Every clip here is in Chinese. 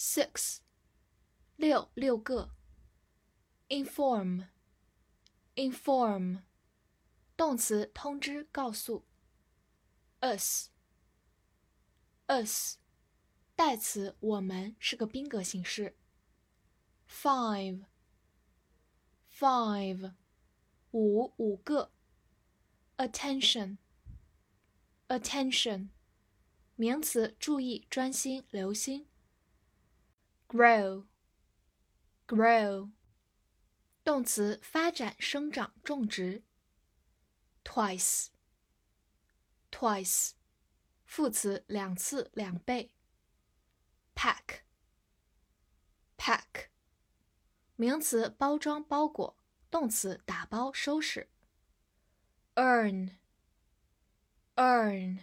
six，六六个。inform，inform，动词通知告诉。us，us，代词我们是个宾格形式。five，five，五五个。attention，attention，名词注意、专心、留心。 Grow grow 动词发展生长种植 twice twice 副词两次两倍 pack pack 名词包装包裹动词打包收拾 earn earn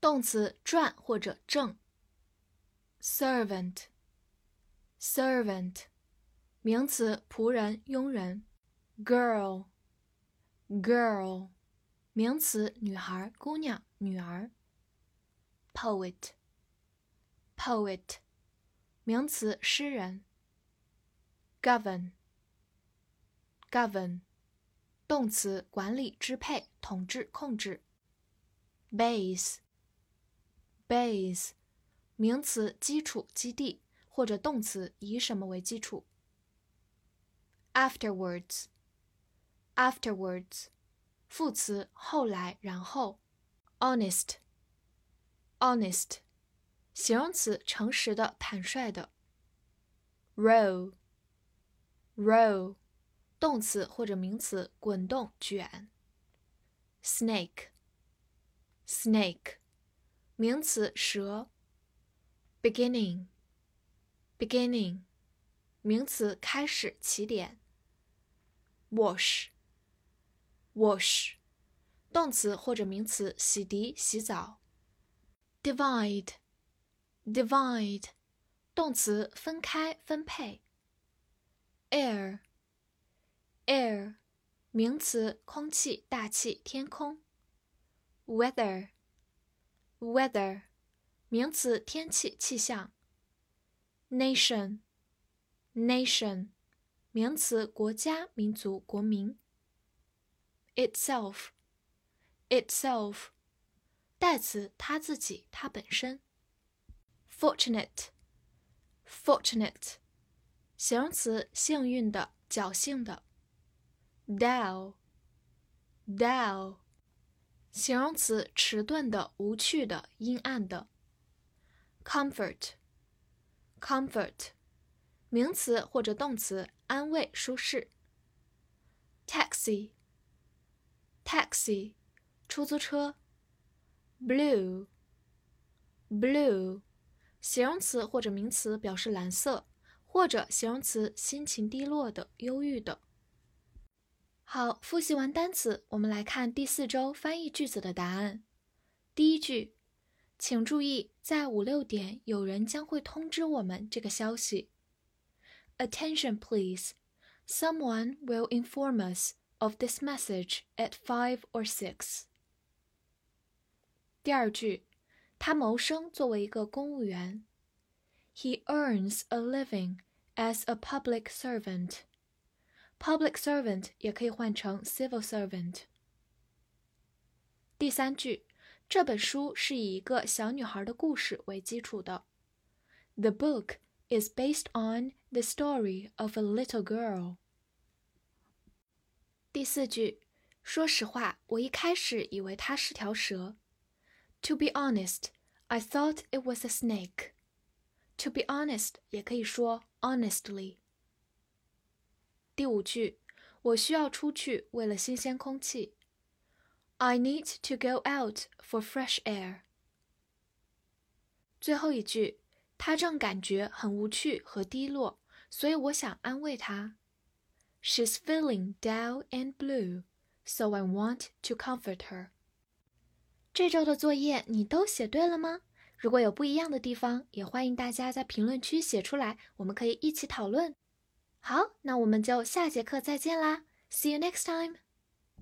动词赚或者挣 servant servant，名词，仆人、佣人。girl，girl，名词，女孩、姑娘、女儿。poet，poet，名词，诗人。govern，govern，动词，管理、支配、统治、控制。base，base，名词，基础、基地。或者动词以什么为基础？Afterwards，afterwards，副词后来然后。Honest，honest，形容词诚实的、坦率的。Roll，roll，动词或者名词滚动、卷。Snake，snake，名词蛇。Beginning。beginning，名词，开始，起点。wash，wash，动词或者名词，洗涤、洗澡。divide，divide，动词，分开、分配。air，air，名词，空气、大气、天空。weather，weather，名词，天气、气象。 nation nation 名词，国家、民族、国民。itself itself 代词，它自己、它本身。fortunate fortunate 形容词，幸运的、侥幸的。dull dull 形容词，迟钝的、无趣的、阴暗的。comfort Comfort，名词或者动词，安慰、舒适。Taxi，taxi，出租车。Blue，blue，形容词或者名词，表示蓝色，或者形容词，心情低落的、忧郁的。好，复习完单词，我们来看第四周翻译句子的答案。第一句。请注意，在五六点，有人将会通知我们这个消息。Attention, please. Someone will inform us of this message at five or six. 第二句，他谋生作为一个公务员。He earns a living as a public servant. Public servant 也可以换成 civil servant。第三句。 这本书是以一个小女孩的故事为基础的。The book is based on the story of a little girl。第四句，说实话，我一开始以为它是条蛇。To be honest, I thought it was a snake. To be honest，也可以说 honestly。第五句，我需要出去，为了新鲜空气。I need to go out for fresh air。最后一句，她正感觉很无趣和低落，所以我想安慰她。She's feeling down and blue, so I want to comfort her. 这周的作业你都写对了吗？如果有不一样的地方，也欢迎大家在评论区写出来，我们可以一起讨论。好，那我们就下节课再见啦！See you next time.